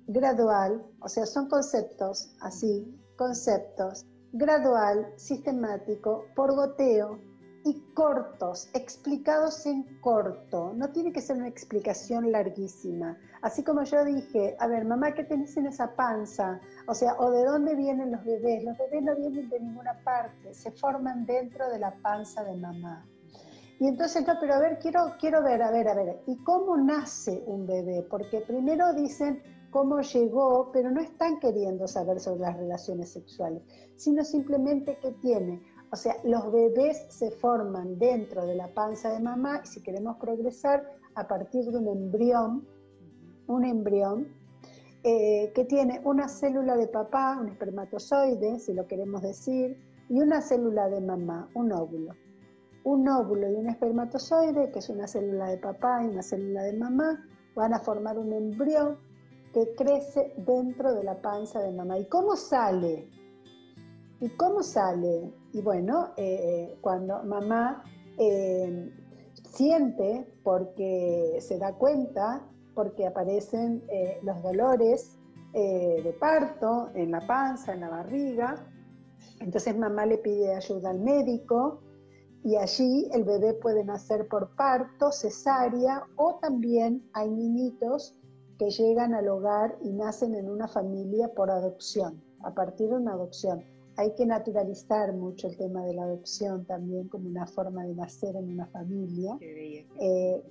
gradual, o sea, son conceptos así, conceptos, gradual, sistemático, por goteo y cortos, explicados en corto. No tiene que ser una explicación larguísima. Así como yo dije, a ver, mamá, ¿qué tenés en esa panza? O sea, ¿o de dónde vienen los bebés? Los bebés no vienen de ninguna parte, se forman dentro de la panza de mamá. Y entonces, no, pero a ver, quiero, quiero ver, a ver, a ver, ¿y cómo nace un bebé? Porque primero dicen cómo llegó, pero no están queriendo saber sobre las relaciones sexuales, sino simplemente qué tiene. O sea, los bebés se forman dentro de la panza de mamá y si queremos progresar a partir de un embrión, un embrión eh, que tiene una célula de papá, un espermatozoide, si lo queremos decir, y una célula de mamá, un óvulo un óvulo y un espermatozoide, que es una célula de papá y una célula de mamá, van a formar un embrión que crece dentro de la panza de mamá. ¿Y cómo sale? ¿Y cómo sale? Y bueno, eh, cuando mamá eh, siente, porque se da cuenta, porque aparecen eh, los dolores de parto en la panza, en la barriga, entonces mamá le pide ayuda al médico, y allí el bebé puede nacer por parto, cesárea o también hay niñitos que llegan al hogar y nacen en una familia por adopción, a partir de una adopción. Hay que naturalizar mucho el tema de la adopción también como una forma de nacer en una familia. Eh,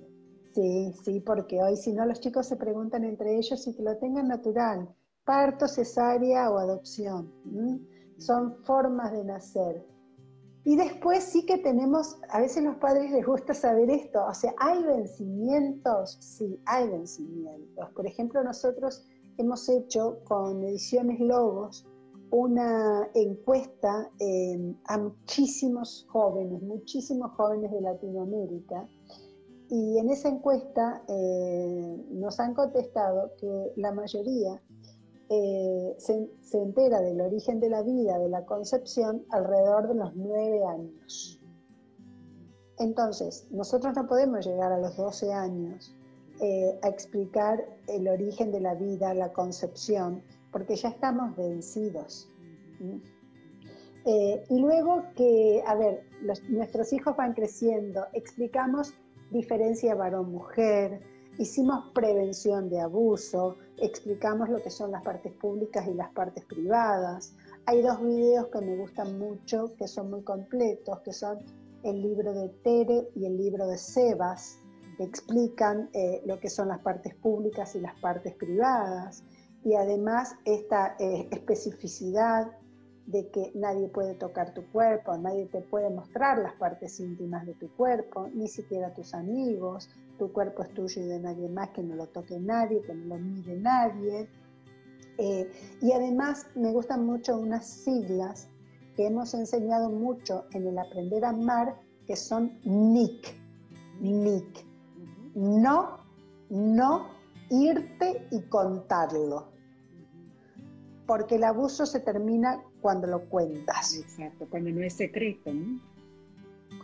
sí, sí, porque hoy si no los chicos se preguntan entre ellos si que lo tengan natural, parto, cesárea o adopción. Son formas de nacer. Y después sí que tenemos, a veces los padres les gusta saber esto, o sea, ¿hay vencimientos? Sí, hay vencimientos. Por ejemplo, nosotros hemos hecho con Ediciones Logos una encuesta a muchísimos jóvenes, muchísimos jóvenes de Latinoamérica, y en esa encuesta eh, nos han contestado que la mayoría eh, se, entera del origen de la vida, de la concepción, alrededor de los nueve años. Entonces, nosotros no podemos llegar a los 12 años eh, a explicar el origen de la vida, la concepción, porque ya estamos vencidos. Eh, y luego que, a ver, nuestros hijos van creciendo, explicamos diferencia varón-mujer, hicimos prevención de abuso, explicamos lo que son las partes públicas y las partes privadas. Hay dos videos que me gustan mucho, que son muy completos, que son el libro de Tere y el libro de Sebas, que explican eh, lo que son las partes públicas y las partes privadas. Y además esta eh, especificidad de que nadie puede tocar tu cuerpo, nadie te puede mostrar las partes íntimas de tu cuerpo, ni siquiera tus amigos, tu cuerpo es tuyo y de nadie más, que no lo toque nadie, que no lo mire nadie. Eh, y además me gustan mucho unas siglas que hemos enseñado mucho en el aprender a amar, que son NIC. NIC. No no irte y contarlo. Porque el abuso se termina cuando lo cuentas. Exacto, cuando no es secreto, ¿no?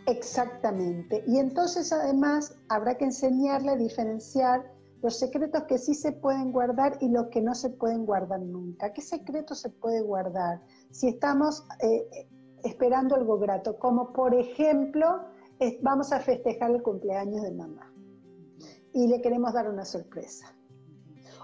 Exactamente. Y entonces además habrá que enseñarle a diferenciar los secretos que sí se pueden guardar y los que no se pueden guardar nunca. ¿Qué secreto se puede guardar? Si estamos eh, esperando algo grato, como por ejemplo, vamos a festejar el cumpleaños de mamá y le queremos dar una sorpresa.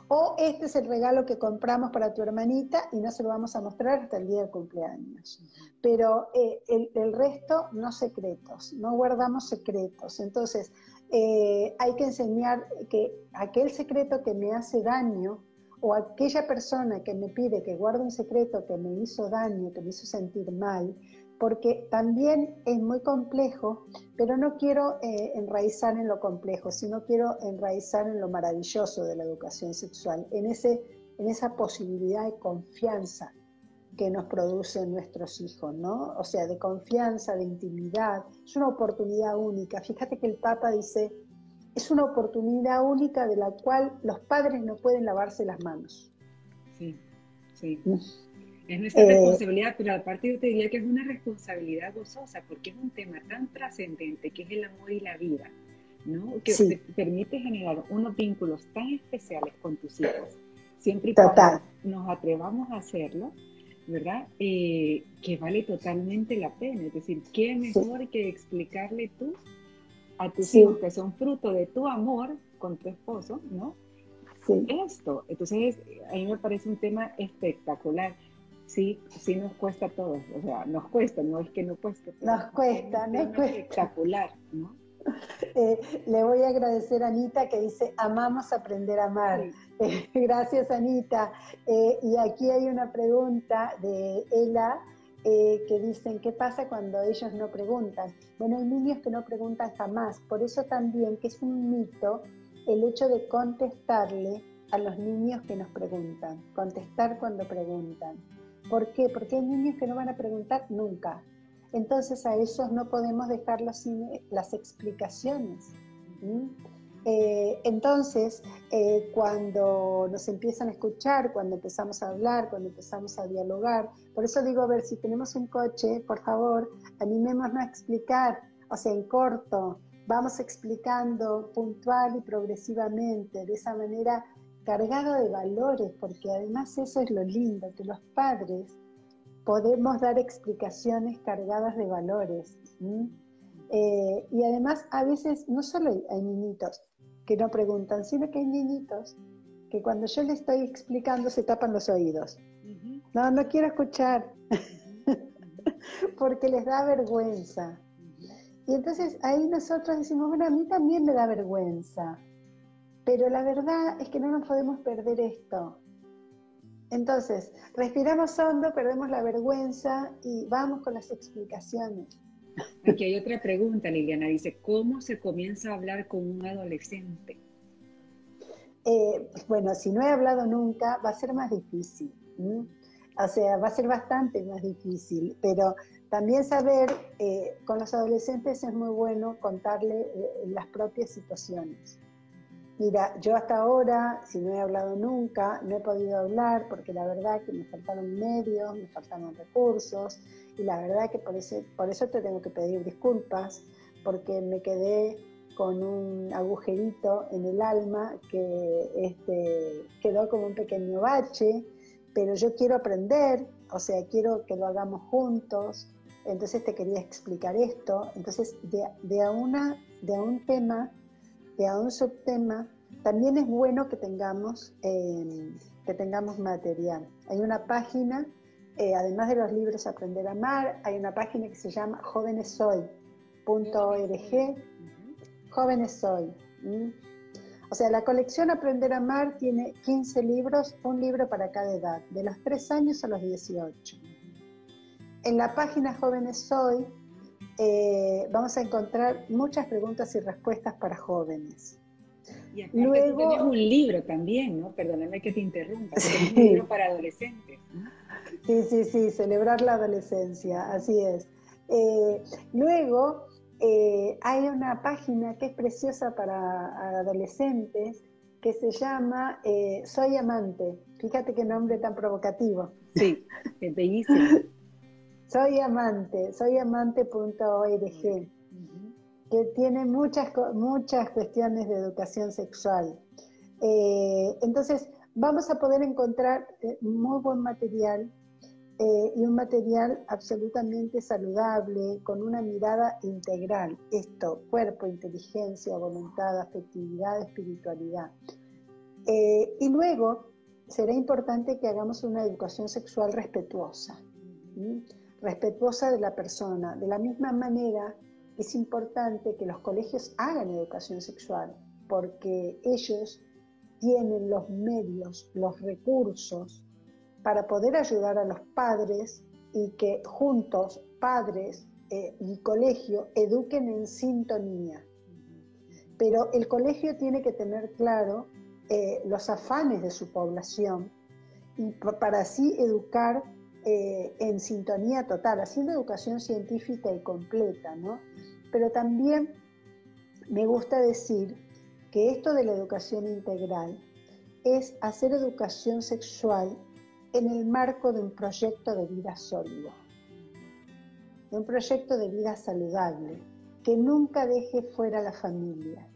O este es el regalo que compramos para tu hermanita y no se lo vamos a mostrar hasta el día del cumpleaños. Pero eh, el, resto no secretos, no guardamos secretos. Entonces, eh, hay que enseñar que aquel secreto que me hace daño o aquella persona que me pide que guarde un secreto que me hizo daño, que me hizo sentir mal, porque también es muy complejo, pero no quiero eh, enraizar en lo complejo, sino quiero enraizar en lo maravilloso de la educación sexual, en, ese, en esa posibilidad de confianza que nos producen nuestros hijos, ¿no? O sea, de confianza, de intimidad. Es una oportunidad única. Fíjate que el Papa dice, es una oportunidad única de la cual los padres no pueden lavarse las manos. Sí, sí. Es nuestra eh, responsabilidad, pero aparte yo te diría que es una responsabilidad gozosa, porque es un tema tan trascendente que es el amor y la vida, ¿no? Que te permite generar unos vínculos tan especiales con tus hijos, siempre y cuando nos atrevamos a hacerlo, ¿verdad? Eh, que vale totalmente la pena. Es decir, ¿qué mejor que explicarle tú a tus hijos que son fruto de tu amor con tu esposo, ¿no? Esto. Entonces, a mí me parece un tema espectacular sí, sí nos cuesta a todos, o sea, nos cuesta, no es que no cueste. Nos cuesta, nos cuesta. Espectacular, ¿no? Eh, le voy a agradecer a Anita que dice, amamos aprender a amar. Eh, gracias Anita. Eh, y aquí hay una pregunta de Ela que dicen, ¿qué pasa cuando ellos no preguntan? Bueno, hay niños que no preguntan jamás, por eso también que es un mito el hecho de contestarle a los niños que nos preguntan, contestar cuando preguntan. ¿Por qué? Porque hay niños que no van a preguntar nunca. Entonces a esos no podemos dejarlos sin las explicaciones. Eh, entonces, eh, cuando nos empiezan a escuchar, cuando empezamos a hablar, cuando empezamos a dialogar, por eso digo, a ver, si tenemos un coche, por favor, animémonos a explicar, o sea, en corto, vamos explicando puntual y progresivamente, de esa manera cargado de valores, porque además eso es lo lindo, que los padres podemos dar explicaciones cargadas de valores. Eh, y además a veces no solo hay niñitos que no preguntan, sino que hay niñitos que cuando yo le estoy explicando se tapan los oídos. No, no quiero escuchar, porque les da vergüenza. Y entonces ahí nosotros decimos, bueno, a mí también me da vergüenza. Pero la verdad es que no nos podemos perder esto. Entonces, respiramos hondo, perdemos la vergüenza y vamos con las explicaciones. Aquí hay otra pregunta, Liliana. Dice, ¿cómo se comienza a hablar con un adolescente? Eh, bueno, si no he hablado nunca, va a ser más difícil. O sea, va a ser bastante más difícil, pero también saber, eh, con los adolescentes es muy bueno contarle eh, las propias situaciones. Mira, yo hasta ahora, si no he hablado nunca, no he podido hablar porque la verdad que me faltaron medios, me faltaron recursos y la verdad que por, ese, por eso te tengo que pedir disculpas porque me quedé con un agujerito en el alma que este, quedó como un pequeño bache, pero yo quiero aprender, o sea, quiero que lo hagamos juntos, entonces te quería explicar esto, entonces de, de, una, de un tema a un subtema, también es bueno que tengamos, em, que tengamos material. Hay una página, eh, además de los libros Aprender a Amar, hay una página que se llama jovenesoy.org, jovenesoy. O sea, la colección Aprender a Amar tiene 15 libros, un libro para cada edad, de los 3 años a los 18. En la página Jóvenes Hoy eh, vamos a encontrar muchas preguntas y respuestas para jóvenes. Y Luego, tú un libro también, ¿no? Perdóname que te interrumpa, un libro para adolescentes. Sí, sí, sí, celebrar la adolescencia, así es. Eh, luego, eh, hay una página que es preciosa para adolescentes que se llama eh, Soy Amante. Fíjate qué nombre tan provocativo. Sí, es bellísimo. soy Amante, soyamante.org, que tiene muchas, muchas cuestiones de educación sexual. Eh, entonces, vamos a poder encontrar muy buen material eh, y un material absolutamente saludable, con una mirada integral. Esto, cuerpo, inteligencia, voluntad, afectividad, espiritualidad. Eh, y luego será importante que hagamos una educación sexual respetuosa, respetuosa de la persona. De la misma manera, es importante que los colegios hagan educación sexual, porque ellos tienen los medios, los recursos, para poder ayudar a los padres y que juntos padres eh, y colegio eduquen en sintonía. Pero el colegio tiene que tener claro eh, los afanes de su población y para así educar eh, en sintonía total, haciendo educación científica y completa, ¿no? Pero también me gusta decir que esto de la educación integral es hacer educación sexual en el marco de un proyecto de vida sólido, de un proyecto de vida saludable, que nunca deje fuera a la familia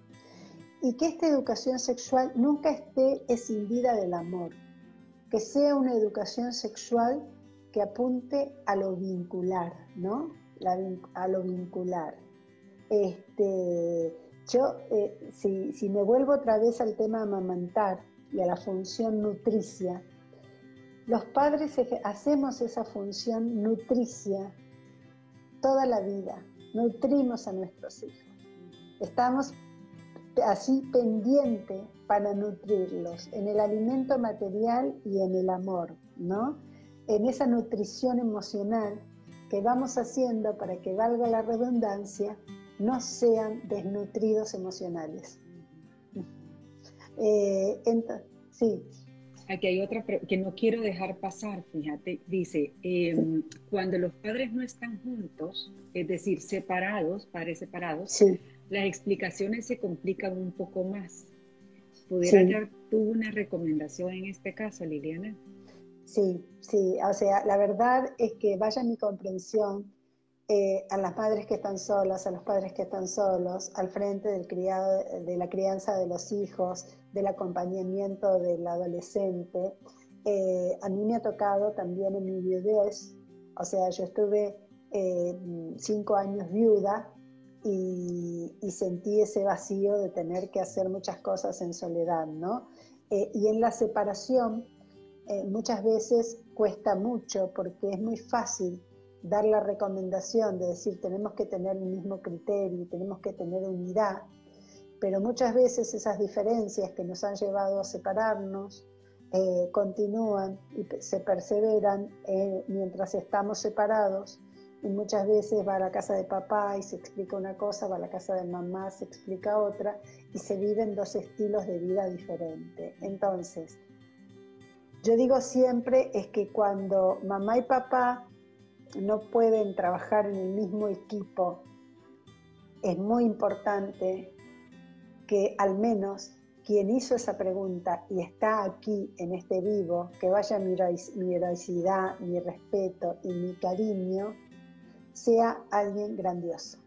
y que esta educación sexual nunca esté escindida del amor, que sea una educación sexual que apunte a lo vincular, ¿no? a lo vincular. Este, yo, eh, si, si me vuelvo otra vez al tema amamantar y a la función nutricia, los padres hacemos esa función nutricia toda la vida, nutrimos a nuestros hijos. Estamos así pendientes para nutrirlos en el alimento material y en el amor, ¿no? En esa nutrición emocional que vamos haciendo para que valga la redundancia, no sean desnutridos emocionales. Eh, sí. Aquí hay otra que no quiero dejar pasar, fíjate, dice, em, cuando los padres no están juntos, es decir, separados, padres separados, las explicaciones se complican un poco más. ¿Pudieras dar tú una recomendación en este caso, Liliana? Sí, sí, o sea, la verdad es que vaya mi comprensión eh, a las madres que están solas, a los padres que están solos, al frente del criado, de la crianza de los hijos, del acompañamiento del adolescente. Eh, a mí me ha tocado también en mi viudez, o sea, yo estuve eh, cinco años viuda y, sentí ese vacío de tener que hacer muchas cosas en soledad, ¿no? y en la separación muchas veces cuesta mucho porque es muy fácil dar la recomendación de decir tenemos que tener el mismo criterio, tenemos que tener unidad, pero muchas veces esas diferencias que nos han llevado a separarnos eh, continúan y se perseveran eh, mientras estamos separados y muchas veces va a la casa de papá y se explica una cosa, va a la casa de mamá, se explica otra y se viven dos estilos de vida diferentes. Entonces, yo digo siempre es que cuando mamá y papá no pueden trabajar en el mismo equipo, es muy importante que al menos quien hizo esa pregunta y está aquí en este vivo, que vaya mi, mi heroicidad, mi respeto y mi cariño, sea alguien grandioso,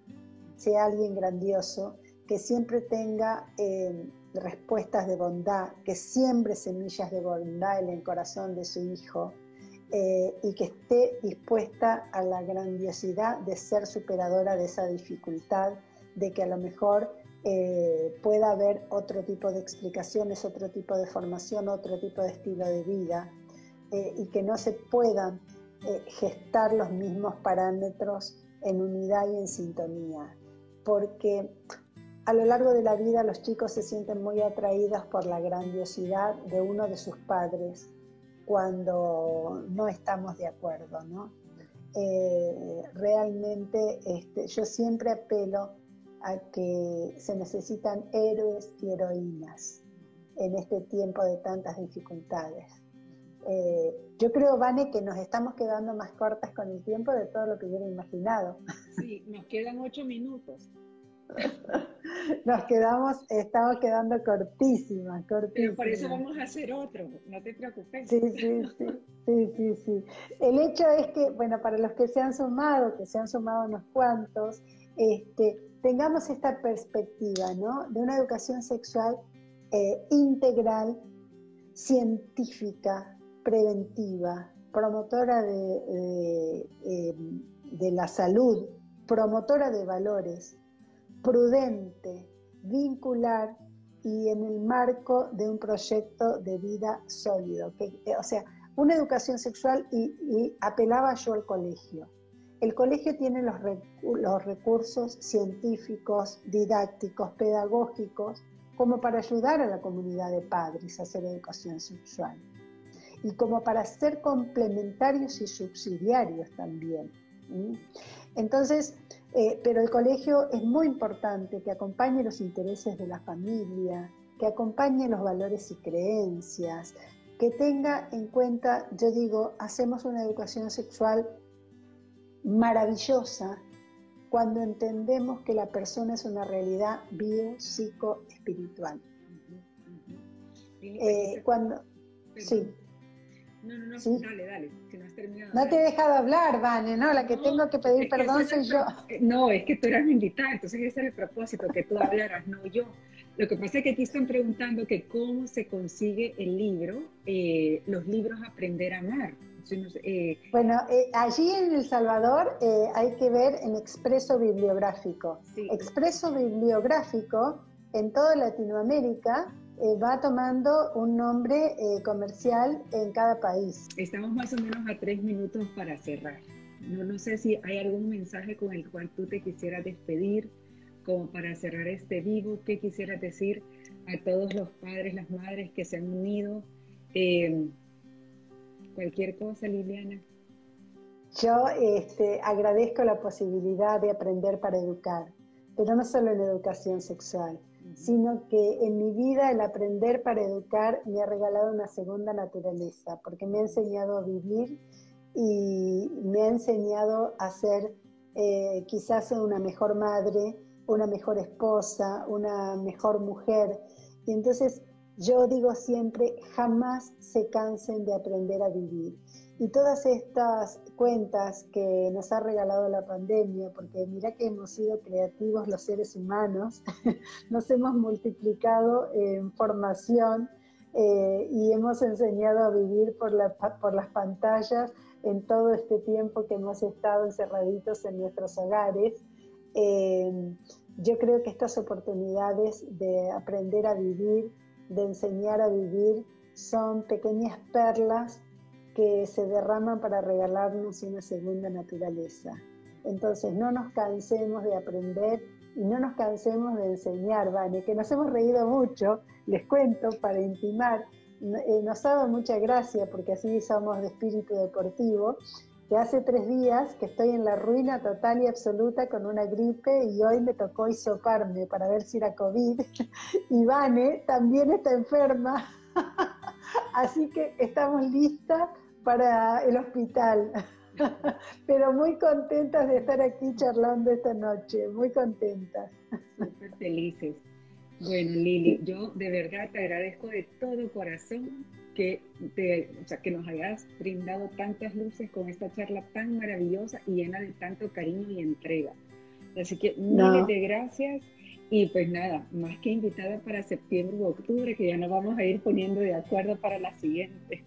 sea alguien grandioso que siempre tenga eh, respuestas de bondad, que siembre semillas de bondad en el corazón de su hijo, eh, y que esté dispuesta a la grandiosidad de ser superadora de esa dificultad, de que a lo mejor eh, pueda haber otro tipo de explicaciones, otro tipo de formación, otro tipo de estilo de vida, eh, y que no se puedan gestar los mismos parámetros en unidad y en sintonía, porque a lo largo de la vida los chicos se sienten muy atraídos por la grandiosidad de uno de sus padres, cuando no estamos de acuerdo, ¿no? Eh, realmente este, yo siempre apelo a que se necesitan héroes y heroínas en este tiempo de tantas dificultades. Eh, yo creo, Vane, que nos estamos quedando más cortas con el tiempo de todo lo que hubiera imaginado. Sí, nos quedan ocho minutos. Nos quedamos, estamos quedando cortísimas, cortísimas. Pero por eso vamos a hacer otro, no te preocupes. Sí, sí, sí, sí, sí, sí. El hecho es que, bueno, para los que se han sumado, que se han sumado unos cuantos, este, tengamos esta perspectiva, ¿no? De una educación sexual eh, integral, científica, preventiva, promotora de, de la salud, promotora de valores, prudente, vincular y en el marco de un proyecto de vida sólido. Que, eh, o sea, una educación sexual y, apelaba yo al colegio. El colegio tiene los, los recursos científicos, didácticos, pedagógicos, como para ayudar a la comunidad de padres a hacer educación sexual y como para ser complementarios y subsidiarios también. Entonces, eh, pero el colegio es muy importante que acompañe los intereses de la familia, que acompañe los valores y creencias, que tenga en cuenta, yo digo, hacemos una educación sexual maravillosa cuando entendemos que la persona es una realidad bio, psico, espiritual. Eh, cuando, sí. No, no, no, dale, dale, si no has terminado. No te he dejado hablar, Vane, ¿no? La que tengo que pedir perdón soy yo. No, es que tú eras mi invitada, entonces ese es el propósito, que tú hablaras, no yo. Lo que pasa es que aquí están preguntando que cómo se consigue el libro, eh, los libros Aprender a Amar. Eh, bueno, eh, allí en El Salvador hay que ver en Expreso Bibliográfico. Expreso Bibliográfico en toda Latinoamérica eh, va tomando un nombre eh, comercial en cada país. Estamos más o menos a tres minutos para cerrar. No, no sé si hay algún mensaje con el cual tú te quisieras despedir, como para cerrar este vivo, ¿qué quisieras decir a todos los padres, las madres que se han unido? Eh, cualquier cosa, Liliana. Yo este, agradezco la posibilidad de aprender para educar, pero no solo en educación sexual, sino que en mi vida el aprender para educar me ha regalado una segunda naturaleza, porque me ha enseñado a vivir y me ha enseñado a ser eh, quizás una mejor madre, una mejor esposa, una mejor mujer. Y entonces yo digo siempre, jamás se cansen de aprender a vivir. Y todas estas cuentas que nos ha regalado la pandemia, porque mira que hemos sido creativos los seres humanos, nos hemos multiplicado en formación eh, y hemos enseñado a vivir por, por las pantallas en todo este tiempo que hemos estado encerraditos en nuestros hogares. Eh, yo creo que estas oportunidades de aprender a vivir, de enseñar a vivir, son pequeñas perlas que se derraman para regalarnos una segunda naturaleza. Entonces no nos cansemos de aprender y no nos cansemos de enseñar, Vane, que nos hemos reído mucho, les cuento para intimar, eh, nos ha dado mucha gracia porque así somos de espíritu deportivo, que hace tres días que estoy en la ruina total y absoluta con una gripe y hoy me tocó hisoparme para ver si era COVID y Vane también está enferma, así que estamos listas para el hospital. Pero muy contentas de estar aquí charlando esta noche, muy contentas. Súper felices. Bueno, Lili, yo de verdad te agradezco de todo corazón que, te, o sea, que nos hayas brindado tantas luces con esta charla tan maravillosa y llena de tanto cariño y entrega. Así que miles de gracias y pues nada, más que invitada para septiembre u octubre, que ya nos vamos a ir poniendo de acuerdo para la siguiente.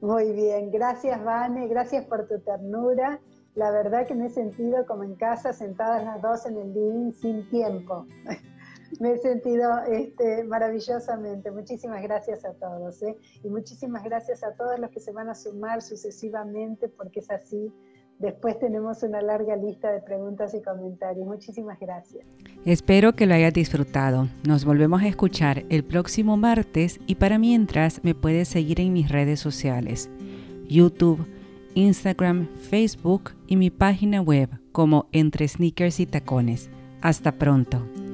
Muy bien, gracias Vane, gracias por tu ternura. La verdad que me he sentido como en casa, sentadas las dos en el living sin tiempo. me he sentido este, maravillosamente. Muchísimas gracias a todos. ¿eh? Y muchísimas gracias a todos los que se van a sumar sucesivamente, porque es así Después tenemos una larga lista de preguntas y comentarios. Muchísimas gracias. Espero que lo hayas disfrutado. Nos volvemos a escuchar el próximo martes y para mientras me puedes seguir en mis redes sociales, YouTube, Instagram, Facebook y mi página web como Entre Sneakers y Tacones. Hasta pronto.